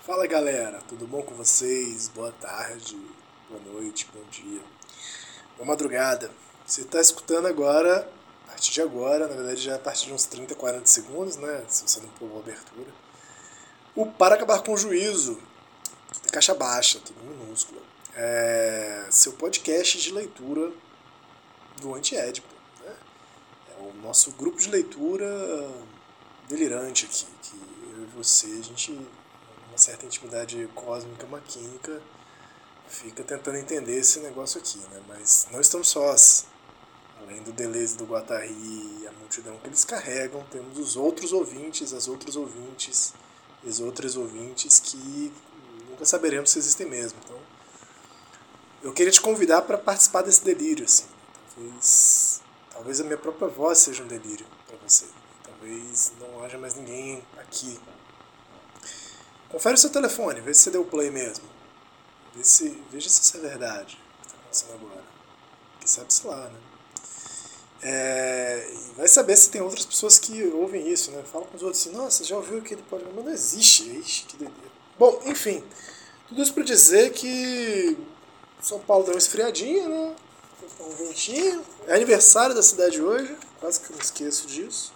Fala galera, tudo bom com vocês? Boa tarde, boa noite, bom dia, boa madrugada. Você está escutando agora, a partir de agora, na verdade já é a partir de uns 30, 40 segundos, né? Se você não pulou a abertura. O Para Acabar com o Juízo, caixa baixa, tudo minúsculo. É seu podcast de leitura do Antiédipo. O nosso grupo de leitura delirante aqui, que eu e você, a gente uma certa intimidade cósmica, maquínica, fica tentando entender esse negócio aqui, né? Mas não estamos sós. Além do Deleuze do Guattari e a multidão que eles carregam, temos os outros ouvintes, as outras ouvintes, os outros ouvintes que nunca saberemos se existem mesmo. Então, eu queria te convidar para participar desse delírio, assim. Talvez, talvez a minha própria voz seja um delírio para você. Talvez não haja mais ninguém aqui Confere o seu telefone, vê se você deu play mesmo. Vê se, veja se isso é verdade o que está acontecendo agora. Que sabe-se lá, né? É, vai saber se tem outras pessoas que ouvem isso, né? Fala com os outros assim, nossa, já ouviu aquele podcast? Mas não existe, ixi, que doideira. Bom, enfim, tudo isso para dizer que São Paulo deu uma esfriadinha, né? Um ventinho. É aniversário da cidade hoje, quase que eu não esqueço disso.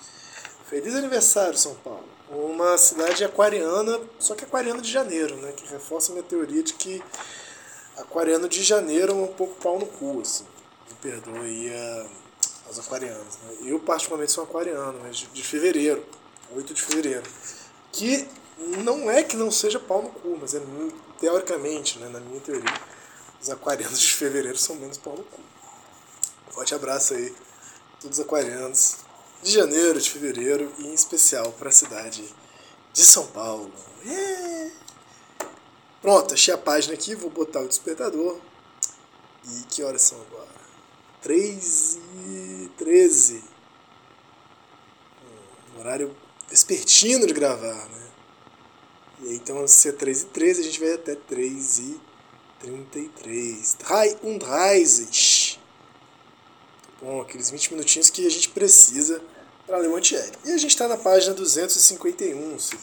Feliz aniversário, São Paulo uma cidade aquariana, só que aquariana de janeiro, né? Que reforça a minha teoria de que aquariano de janeiro é um pouco pau no cu, assim. Me perdoe a, os aquarianos. Né? Eu, particularmente, sou aquariano, mas de, de fevereiro, 8 de fevereiro. Que não é que não seja pau no cu, mas é teoricamente, né, na minha teoria, os aquarianos de fevereiro são menos pau no cu. Forte abraço aí, todos os aquarianos de janeiro, de fevereiro e em especial para a cidade de São Paulo. Yeah! Pronto, achei a página aqui, vou botar o despertador. E que horas são agora? 3 e 13. Um horário vespertino de gravar, né? E então, se é 3 e 13, a gente vai até 3 e 33. 33. Bom, aqueles 20 minutinhos que a gente precisa para ler o Antieri. E a gente está na página 251, se,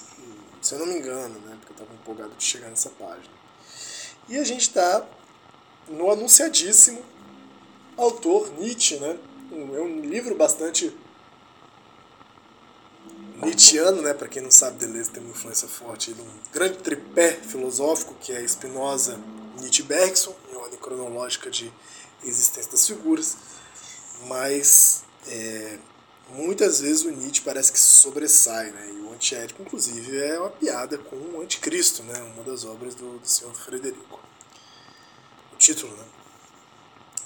se eu não me engano, né? Porque eu estava empolgado de chegar nessa página. E a gente está no anunciadíssimo autor Nietzsche, né? é um livro bastante Nietzscheano, né? Para quem não sabe, Deleuze tem uma influência forte de um grande tripé filosófico que é Spinoza, Nietzsche e Bergson, em ordem cronológica de existência das figuras mas é, muitas vezes o Nietzsche parece que sobressai, né? E o antiético, inclusive, é uma piada com o Anticristo, né? Uma das obras do, do senhor Frederico. O título, né?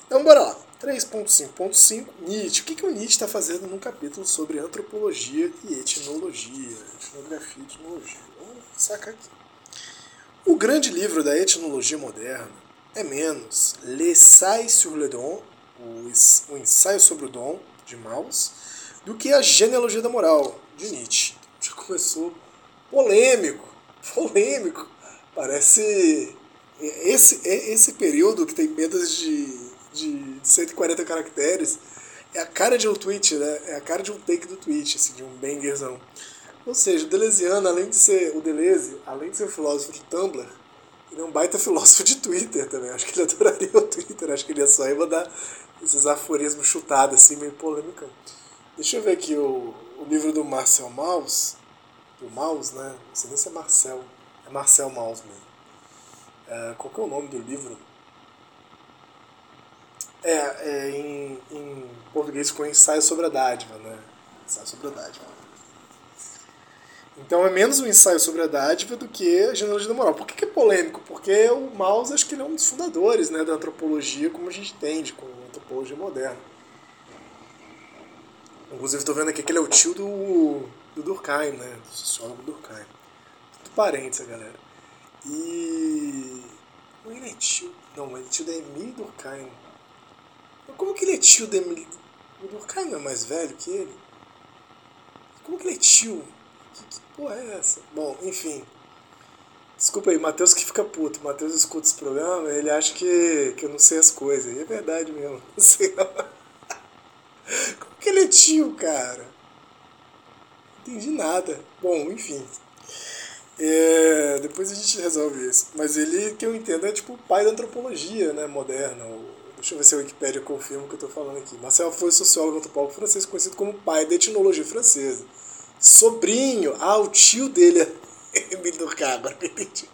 Então, bora lá. 3.5.5 Nietzsche. O que, que o Nietzsche está fazendo num capítulo sobre antropologia e etnologia? Etnografia e etnologia. Vamos sacar aqui. O grande livro da etnologia moderna é menos L'Essai sur le don o, ensaio sobre o dom, de Maus, do que a genealogia da moral, de Nietzsche. Já começou polêmico, polêmico. Parece esse, esse período que tem menos de, de 140 caracteres é a cara de um tweet, né? É a cara de um take do tweet, assim, de um bangerzão. Ou seja, o Deleuziano, além de ser o Deleuze, além de ser filósofo de Tumblr, ele é um baita filósofo de Twitter também. Acho que ele adoraria o Twitter. Acho que ele ia só ia mandar esses aforismos chutados, assim, meio polêmica. Deixa eu ver aqui o, o livro do Marcel Maus. Do Maus, né? Não sei nem se é Marcel. É Marcel Maus mesmo. É, qual que é o nome do livro? É, é em, em português ficou Ensaio sobre a Dádiva, né? Ensaio sobre a Dádiva. Então é menos um ensaio sobre a dádiva do que a genealogia da moral. Por que, que é polêmico? Porque o Maus acho que ele é um dos fundadores né, da antropologia como a gente entende, com a antropologia moderna. Inclusive, tô vendo aqui que ele é o tio do, do Durkheim, né? Do sociólogo Durkheim. Tudo parentes, galera. E. Não, ele é tio. Não, ele é tio da Emile Durkheim. Mas como que ele é tio da Emile. O Durkheim não é mais velho que ele? Como que ele é tio? Que, que porra é essa? Bom, enfim. Desculpa aí, Matheus que fica puto. Matheus escuta esse programa, ele acha que, que eu não sei as coisas. E é verdade mesmo. Não sei. Como que ele é tio, cara? Não entendi nada. Bom, enfim. É, depois a gente resolve isso. Mas ele, que eu entendo, é tipo o pai da antropologia né, moderna. Deixa eu ver se a Wikipédia confirma o que eu estou falando aqui. Marcel foi sociólogo antropólogo francês conhecido como pai da etnologia francesa. Sobrinho, ah, o tio dele é Emile Durkheim, agora que eu entendi.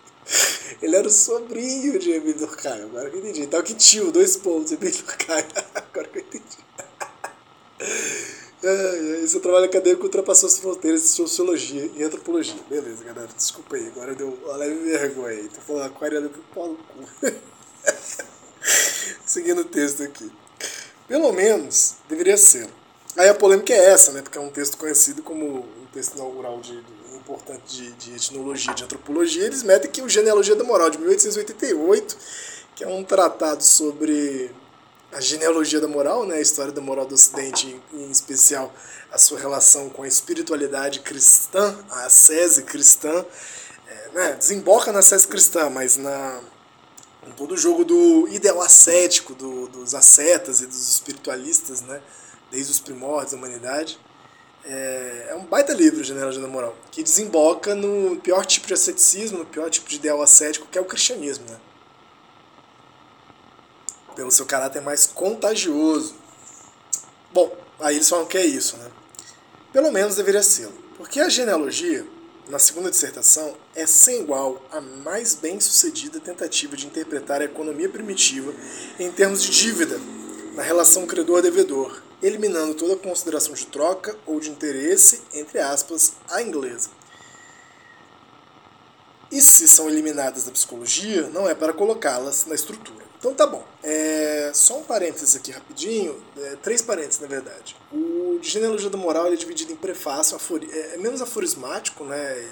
Ele era o sobrinho de Emile Durkheim, agora que eu entendi. Então que tio, dois pontos, Emile Durkheim, agora que eu entendi. É, seu trabalho acadêmico ultrapassou as fronteiras de sociologia e antropologia. Beleza, galera, desculpa aí, agora deu uma leve vergonha aí. Tô falando aquariano que pau no cu. Seguindo o texto aqui. Pelo menos deveria ser. Aí a polêmica é essa, né? Porque é um texto conhecido como um texto inaugural de, de importante de, de etnologia, de antropologia. Eles metem que o Genealogia da Moral de 1888, que é um tratado sobre a genealogia da moral, né, a história da moral do Ocidente, em especial a sua relação com a espiritualidade cristã, a ascese cristã, é, né, desemboca na ascese cristã, mas na em todo o jogo do ideal ascético do, dos ascetas e dos espiritualistas, né, desde os primórdios da humanidade. É, é um baita livro, Genealogia da Moral, que desemboca no pior tipo de asceticismo, no pior tipo de ideal ascético, que é o cristianismo, né? pelo seu caráter mais contagioso. Bom, aí eles falam que é isso, né? Pelo menos deveria ser. Porque a genealogia, na segunda dissertação, é sem igual a mais bem sucedida tentativa de interpretar a economia primitiva em termos de dívida, na relação credor-devedor, eliminando toda consideração de troca ou de interesse, entre aspas, a inglesa. E se são eliminadas da psicologia, não é para colocá-las na estrutura. Então tá bom. É, só um parênteses aqui rapidinho, é, três parênteses na verdade. O de genealogia da moral ele é dividido em prefácio, afori, é, é, menos aforismático, né? Ele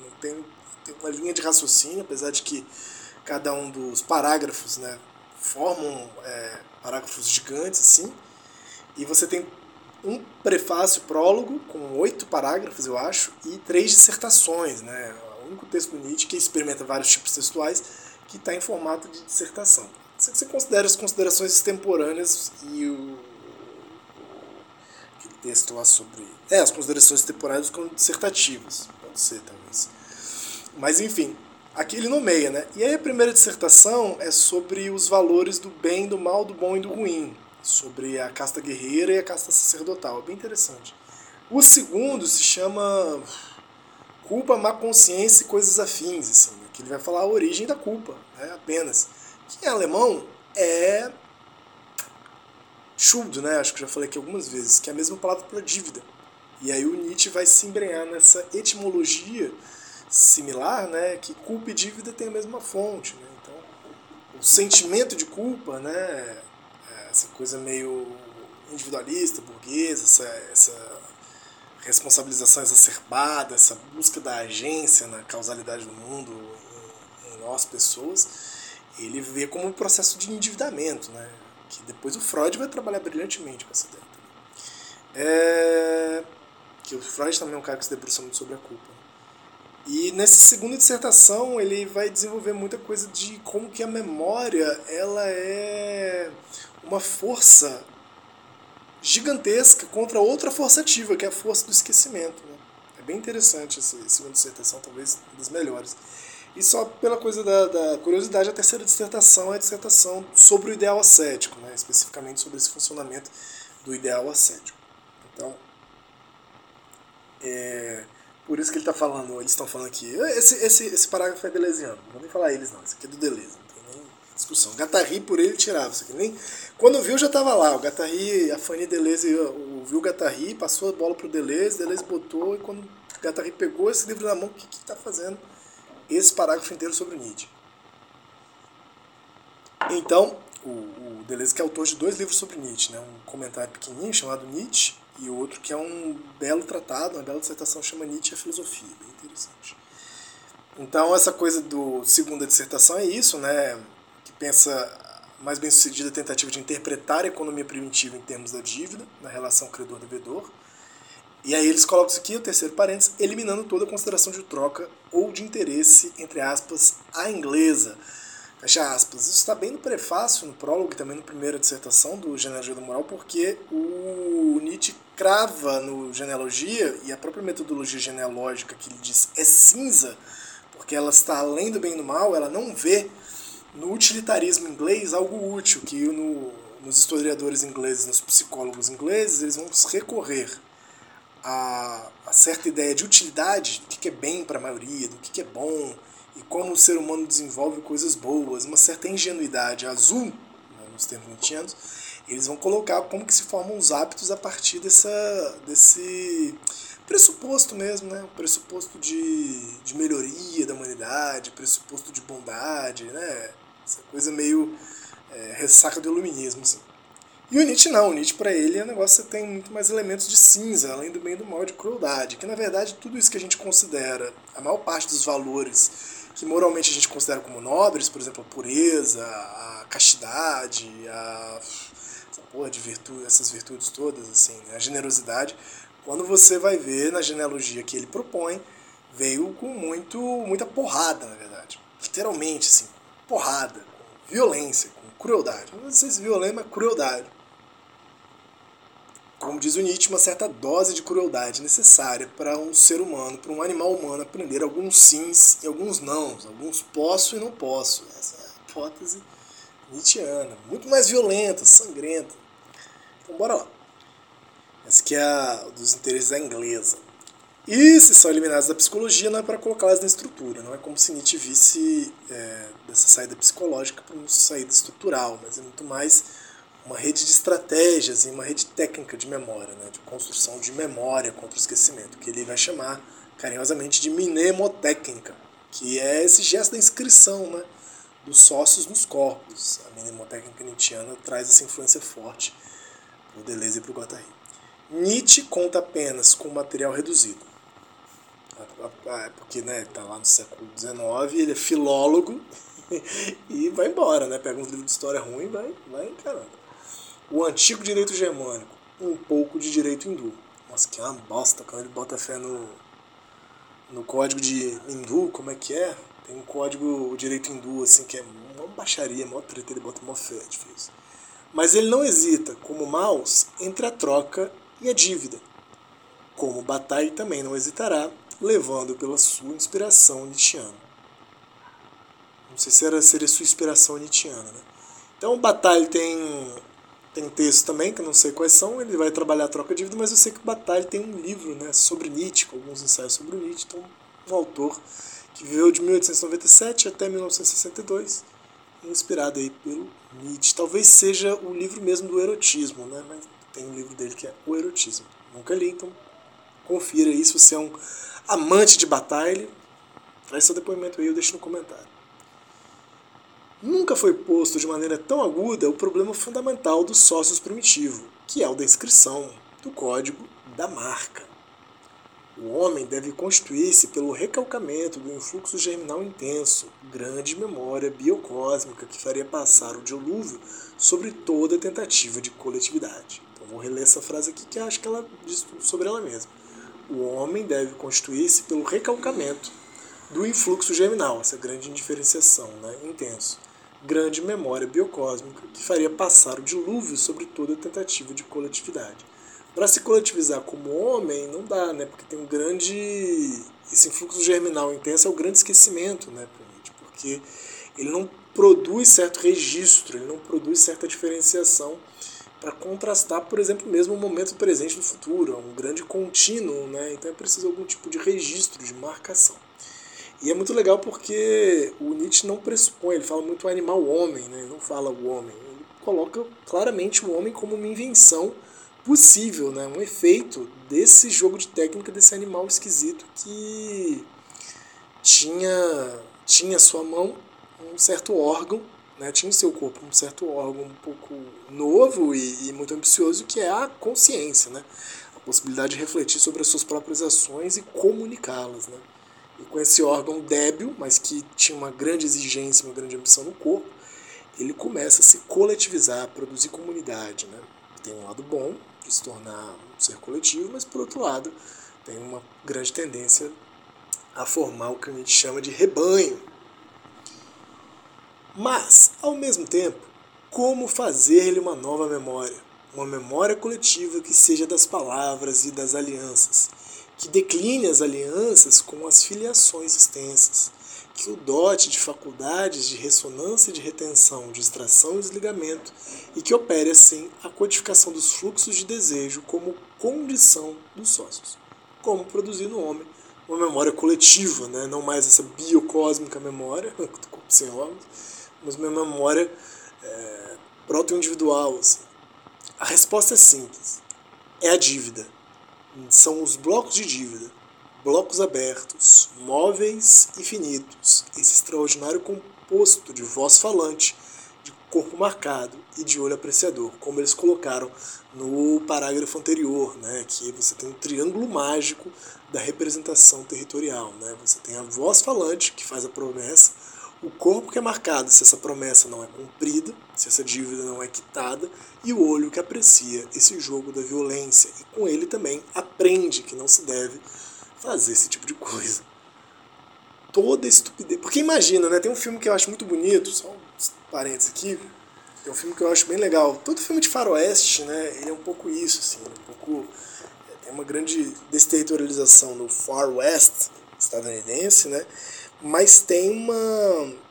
não tem, tem uma linha de raciocínio, apesar de que cada um dos parágrafos, né, formam é, parágrafos gigantes assim. E você tem um prefácio, prólogo, com oito parágrafos, eu acho, e três dissertações, né? O único texto do Nietzsche que experimenta vários tipos textuais que está em formato de dissertação. Se você considera as considerações extemporâneas e o aquele texto lá sobre é as considerações extemporâneas como dissertativas, pode ser talvez. Mas enfim, aqui ele nomeia, né? E aí a primeira dissertação é sobre os valores do bem, do mal, do bom e do ruim, sobre a casta guerreira e a casta sacerdotal, é bem interessante. O segundo se chama culpa, má consciência e coisas afins, assim, que ele vai falar a origem da culpa, né, apenas. Que em alemão é Schuld, né? Acho que já falei aqui algumas vezes, que é a mesma palavra para dívida. E aí o Nietzsche vai se embrenhar nessa etimologia similar, né? Que culpa e dívida têm a mesma fonte, né? Então, o sentimento de culpa, né? Essa coisa meio individualista, burguesa, essa, essa responsabilização exacerbada, essa busca da agência na causalidade do mundo, nós, pessoas, ele vê como um processo de endividamento, né? que depois o Freud vai trabalhar brilhantemente com essa ideia. É... Que o Freud também é um cara que se debruça muito sobre a culpa. E nessa segunda dissertação ele vai desenvolver muita coisa de como que a memória ela é uma força gigantesca contra outra força ativa, que é a força do esquecimento. Né? É bem interessante essa segunda dissertação, talvez uma das melhores. E só pela coisa da, da, curiosidade, a terceira dissertação é a dissertação sobre o ideal ascético, né? especificamente sobre esse funcionamento do ideal ascético. Então, é, por isso que ele está falando, eles estão falando aqui, esse, esse, esse parágrafo é deleuziano, não vou nem falar eles não, esse aqui é do Deleuze, discussão. Gattari por ele tirava isso aqui, nem, quando viu já estava lá, o Gattari, a Fanny Deleuze viu o Gattari, passou a bola para o Deleuze, Deleuze botou, e quando o Gattari pegou esse livro na mão, o que está fazendo? esse parágrafo inteiro sobre Nietzsche. Então, o, o Deleuze que é autor de dois livros sobre Nietzsche, né? um comentário pequenininho chamado Nietzsche e outro que é um belo tratado, uma bela dissertação chama Nietzsche a Filosofia, bem interessante. Então essa coisa do segunda dissertação é isso, né? Pensa mais bem sucedida tentativa de interpretar a economia primitiva em termos da dívida, na relação credor-devedor. E aí eles colocam isso aqui, o terceiro parênteses, eliminando toda consideração de troca ou de interesse, entre aspas, a inglesa. Fecha aspas. Isso está bem no prefácio, no prólogo e também na primeira dissertação do Genealogia da Moral, porque o Nietzsche crava no Genealogia, e a própria metodologia genealógica que ele diz é cinza, porque ela está além do bem e do mal, ela não vê no utilitarismo inglês algo útil, que no, nos historiadores ingleses, nos psicólogos ingleses, eles vão recorrer a, a certa ideia de utilidade, do que é bem para a maioria, do que é bom, e como o ser humano desenvolve coisas boas, uma certa ingenuidade azul, né, nos termos nietzschianos, eles vão colocar como que se formam os hábitos a partir dessa, desse pressuposto mesmo, né? O pressuposto de, de melhoria da humanidade, pressuposto de bondade, né? Essa coisa meio é, ressaca do iluminismo, assim. E o Nietzsche não, o Nietzsche para ele é um negócio que tem muito mais elementos de cinza, além do bem e do mal de crueldade, que na verdade tudo isso que a gente considera, a maior parte dos valores que moralmente a gente considera como nobres, por exemplo, a pureza, a castidade, a essa porra de virtude, essas virtudes todas, assim, né? a generosidade, quando você vai ver na genealogia que ele propõe, veio com muito, muita porrada, na verdade. Literalmente, assim, porrada, com violência, com crueldade. Não sei se violência, mas crueldade. Como diz o Nietzsche, uma certa dose de crueldade necessária para um ser humano, para um animal humano aprender alguns sims e alguns nãos, alguns posso e não posso. Essa é a hipótese nietzschiana, muito mais violenta, sangrenta. Então bora lá. Essa que é a dos interesses da inglesa. E se são eliminados da psicologia, não é para colocá-las na estrutura. Não é como se Nietzsche visse é, saída psicológica para uma saída estrutural, mas é muito mais uma rede de estratégias e uma rede técnica de memória, né, de construção de memória contra o esquecimento, que ele vai chamar carinhosamente de mnemotécnica, que é esse gesto da inscrição né, dos sócios nos corpos. A mnemotécnica nietzschiana traz essa influência forte para o Deleuze e para o Guattari. Nietzsche conta apenas com material reduzido. Porque né, está lá no século XIX, ele é filólogo e vai embora, né? Pega um livro de história ruim vai, vai encarando. O antigo direito germânico, um pouco de direito hindu. Nossa, que é uma bosta quando ele bota fé no, no código de hindu, como é que é? Tem um código, o direito hindu, assim, que é uma baixaria, mó treta, ele bota mó fé, é difícil. Mas ele não hesita, como Maus, entre a troca e a dívida. Como Bataille também não hesitará, levando pela sua inspiração nietzschiana. Não sei se era, seria sua inspiração nietzschiana, né? Então Bataille tem, tem texto também, que eu não sei quais são, ele vai trabalhar a troca de dívida, mas eu sei que Bataille tem um livro né, sobre Nietzsche, com alguns ensaios sobre o Nietzsche, então um autor que viveu de 1897 até 1962, inspirado aí pelo Nietzsche. Talvez seja o livro mesmo do erotismo, né? mas tem um livro dele que é O Erotismo. Nunca li, então confira aí se você é um amante de batalha. Traz seu depoimento aí, eu deixo no comentário. Nunca foi posto de maneira tão aguda o problema fundamental dos sócios primitivo, que é o da inscrição do código da marca. O homem deve constituir-se pelo recalcamento do influxo germinal intenso, grande memória biocósmica que faria passar o dilúvio sobre toda tentativa de coletividade. Então vou reler essa frase aqui que acho que ela diz sobre ela mesma. O homem deve constituir-se pelo recalcamento do influxo germinal, essa grande indiferenciação, né, intenso, grande memória biocósmica que faria passar o dilúvio sobre toda tentativa de coletividade para se coletivizar como homem não dá, né? Porque tem um grande esse influxo germinal intenso é o grande esquecimento, né, porque ele não produz certo registro, ele não produz certa diferenciação para contrastar, por exemplo, mesmo o momento presente do futuro, é um grande contínuo, né? Então é preciso algum tipo de registro, de marcação. E é muito legal porque o Nietzsche não pressupõe, ele fala muito o animal homem, né? Ele não fala o homem, ele coloca claramente o homem como uma invenção possível, né? um efeito desse jogo de técnica desse animal esquisito que tinha tinha sua mão um certo órgão, né? tinha em seu corpo um certo órgão um pouco novo e, e, muito ambicioso que é a consciência, né? possibilidade de refletir sobre as suas próprias ações e comunicá-las. Né? E com esse órgão débil, mas que tinha uma grande exigência, uma grande ambição no corpo, ele começa a se coletivizar, a produzir comunidade. Né? Tem um lado bom de se tornar um ser coletivo, mas por outro lado tem uma grande tendência a formar o que a gente chama de rebanho. Mas, ao mesmo tempo, como fazer-lhe uma nova memória? Uma memória coletiva que seja das palavras e das alianças, que decline as alianças com as filiações extensas, que o dote de faculdades de ressonância e de retenção, de extração e desligamento, e que opere assim a codificação dos fluxos de desejo como condição dos sócios. Como produzir no homem uma memória coletiva, né? não mais essa biocósmica memória sem órgãos, mas uma memória é, proto-individual. Assim. A resposta é simples: é a dívida. São os blocos de dívida blocos abertos, móveis infinitos, esse extraordinário composto de voz falante, de corpo marcado e de olho apreciador, como eles colocaram no parágrafo anterior, né, que você tem um triângulo mágico da representação territorial. Né? Você tem a voz falante, que faz a promessa, o corpo que é marcado se essa promessa não é cumprida, se essa dívida não é quitada, e o olho que aprecia esse jogo da violência e com ele também aprende que não se deve fazer esse tipo de coisa. Toda estupidez. Porque imagina, né? Tem um filme que eu acho muito bonito, só um parênteses aqui. É um filme que eu acho bem legal. Todo filme de faroeste, né? Ele é um pouco isso, assim. É um pouco. É, tem uma grande desterritorialização no Far West estadunidense, né? Mas tem uma.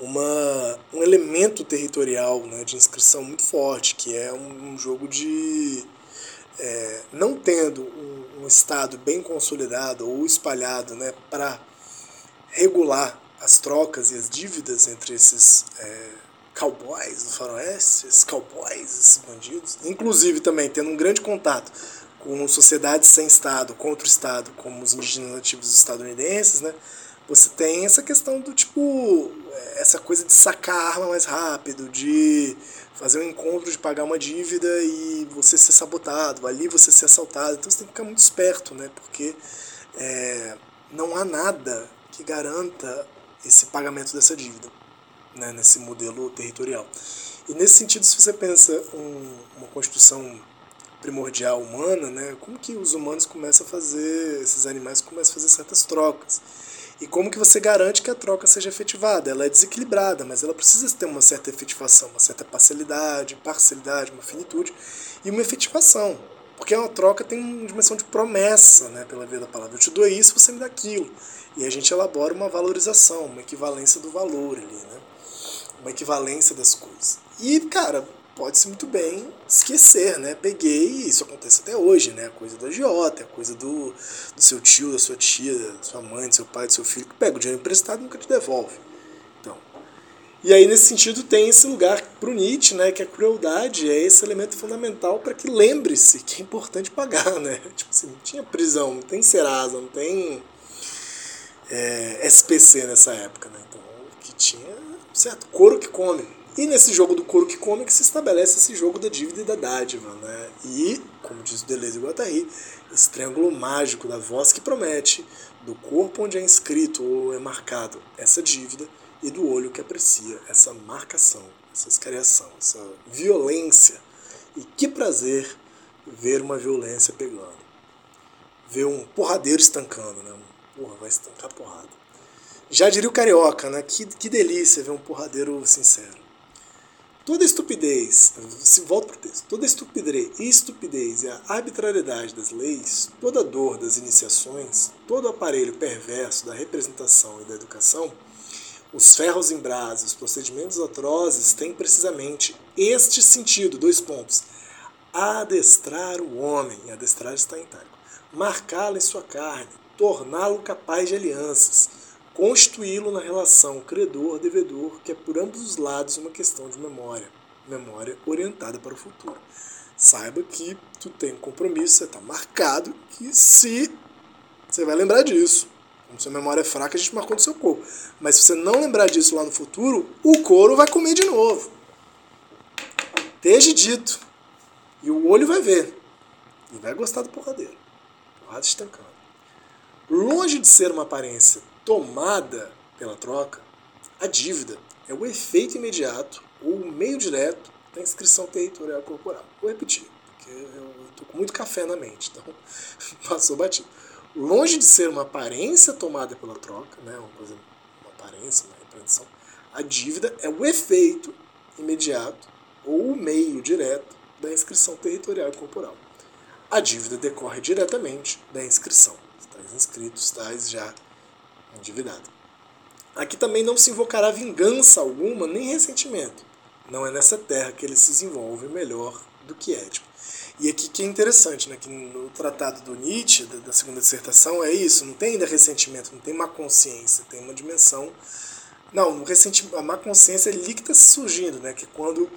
Uma, um elemento territorial né, de inscrição muito forte, que é um, um jogo de. É, não tendo um um Estado bem consolidado ou espalhado né, para regular as trocas e as dívidas entre esses é, cowboys do faroeste, esses cowboys, esses bandidos, inclusive também tendo um grande contato com sociedades sem Estado, contra o Estado, como os indígenas nativos estadunidenses, né, você tem essa questão do tipo, essa coisa de sacar a arma mais rápido, de fazer um encontro de pagar uma dívida e você ser sabotado, ali você ser assaltado. Então você tem que ficar muito esperto, né? Porque é, não há nada que garanta esse pagamento dessa dívida, né? nesse modelo territorial. E nesse sentido, se você pensa um, uma constituição primordial humana, né? como que os humanos começam a fazer, esses animais começam a fazer certas trocas? E como que você garante que a troca seja efetivada? Ela é desequilibrada, mas ela precisa ter uma certa efetivação, uma certa parcialidade, parcialidade, uma finitude e uma efetivação. Porque uma troca tem uma dimensão de promessa, né, pela via da palavra. Eu te dou isso, você me dá aquilo. E a gente elabora uma valorização, uma equivalência do valor ali, né? Uma equivalência das coisas. E, cara, pode-se muito bem esquecer, né? Peguei, isso acontece até hoje, né? A coisa do agiota, a coisa do, do seu tio, da sua tia, da sua mãe, do seu pai, do seu filho, que pega o dinheiro emprestado e nunca te devolve. Então, e aí, nesse sentido, tem esse lugar para o Nietzsche, né? Que a crueldade é esse elemento fundamental para que lembre-se que é importante pagar, né? Tipo assim, não tinha prisão, não tem Serasa, não tem é, SPC nessa época, né? Então, que tinha, certo, couro que come e nesse jogo do couro que come que se estabelece esse jogo da dívida e da dádiva. Né? E, como diz Deleuze e Guattari, esse triângulo mágico da voz que promete, do corpo onde é inscrito ou é marcado essa dívida e do olho que aprecia essa marcação, essa escariação, essa violência. E que prazer ver uma violência pegando. Ver um porradeiro estancando, né? Porra, vai estancar porrada. Já diria o carioca, né? Que, que delícia ver um porradeiro sincero. Toda estupidez, se volta para o texto, toda estupidez, estupidez e a arbitrariedade das leis, toda dor das iniciações, todo aparelho perverso da representação e da educação, os ferros em brasa, os procedimentos atrozes têm precisamente este sentido, dois pontos. Adestrar o homem, adestrar está em marcá-lo em sua carne, torná-lo capaz de alianças, constituí-lo na relação credor-devedor, que é por ambos os lados uma questão de memória, memória orientada para o futuro. Saiba que tu tem um compromisso, você está marcado, que se você vai lembrar disso. Como sua memória é fraca, a gente marcou no seu corpo. Mas se você não lembrar disso lá no futuro, o couro vai comer de novo. Esteja dito. E o olho vai ver. E vai gostar do porradeiro. Porrada estancando. Longe de ser uma aparência tomada pela troca, a dívida é o efeito imediato ou o meio direto da inscrição territorial corporal. Vou repetir, porque eu estou com muito café na mente, então passou batido. Longe de ser uma aparência tomada pela troca, né, uma coisa, uma aparência, uma repreensão, a dívida é o efeito imediato ou o meio direto da inscrição territorial corporal. A dívida decorre diretamente da inscrição. Estás inscrito, estás já endividado. Aqui também não se invocará vingança alguma, nem ressentimento. Não é nessa terra que ele se desenvolve melhor do que Édipo. E aqui que é interessante, né, que no tratado do Nietzsche, da segunda dissertação, é isso, não tem ainda ressentimento, não tem má consciência, tem uma dimensão... Não, o ressentimento, a má consciência é ali que está surgindo, né, que é quando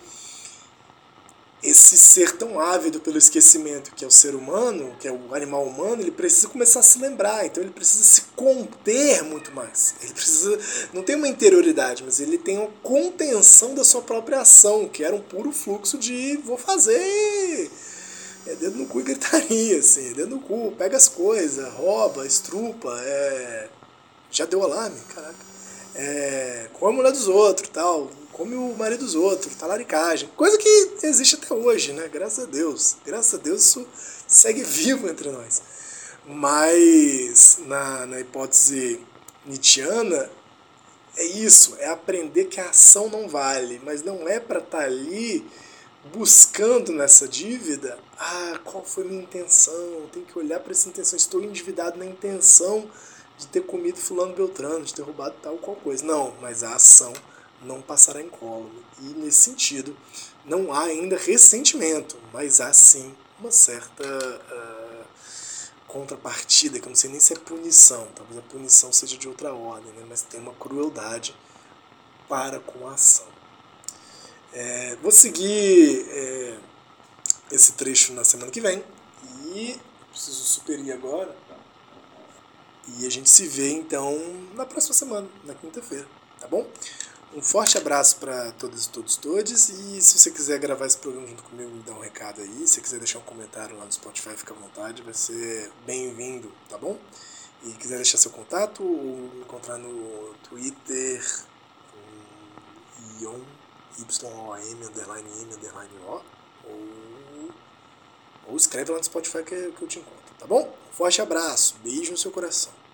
esse ser tão ávido pelo esquecimento que é o ser humano, que é o animal humano, ele precisa começar a se lembrar, então ele precisa se conter muito mais. Ele precisa, não tem uma interioridade, mas ele tem uma contenção da sua própria ação, que era um puro fluxo de vou fazer. É dedo no cu e gritaria, assim, dedo no cu, pega as coisas, rouba, estrupa, é... já deu alarme, caraca. É... come a mulher dos outros tal come o marido dos outros, talaricagem. Coisa que existe até hoje, né? Graças a Deus. Graças a Deus isso segue vivo entre nós. Mas na, na hipótese nietzschiana, é isso, é aprender que a ação não vale, mas não é para estar tá ali buscando nessa dívida, ah, qual foi minha intenção? Tem que olhar para essa intenção. Estou endividado na intenção de ter comido fulano Beltrano, de ter roubado tal qual coisa. Não, mas a ação não passará incólume. E nesse sentido, não há ainda ressentimento, mas há sim uma certa uh, contrapartida, que eu não sei nem se é punição, talvez a punição seja de outra ordem, né? mas tem uma crueldade para com a ação. É, vou seguir é, esse trecho na semana que vem e preciso superir agora. E a gente se vê então na próxima semana, na quinta-feira, tá bom? Um forte abraço para todos, todos, todos. E se você quiser gravar esse programa junto comigo, me dá um recado aí. Se você quiser deixar um comentário lá no Spotify, fica à vontade. Vai ser bem-vindo, tá bom? E quiser deixar seu contato, ou me encontrar no Twitter, Ion, Y-O-M, underline M, underline O, ou, ou escreve lá no Spotify que, que eu te encontro, tá bom? Um forte abraço, beijo no seu coração.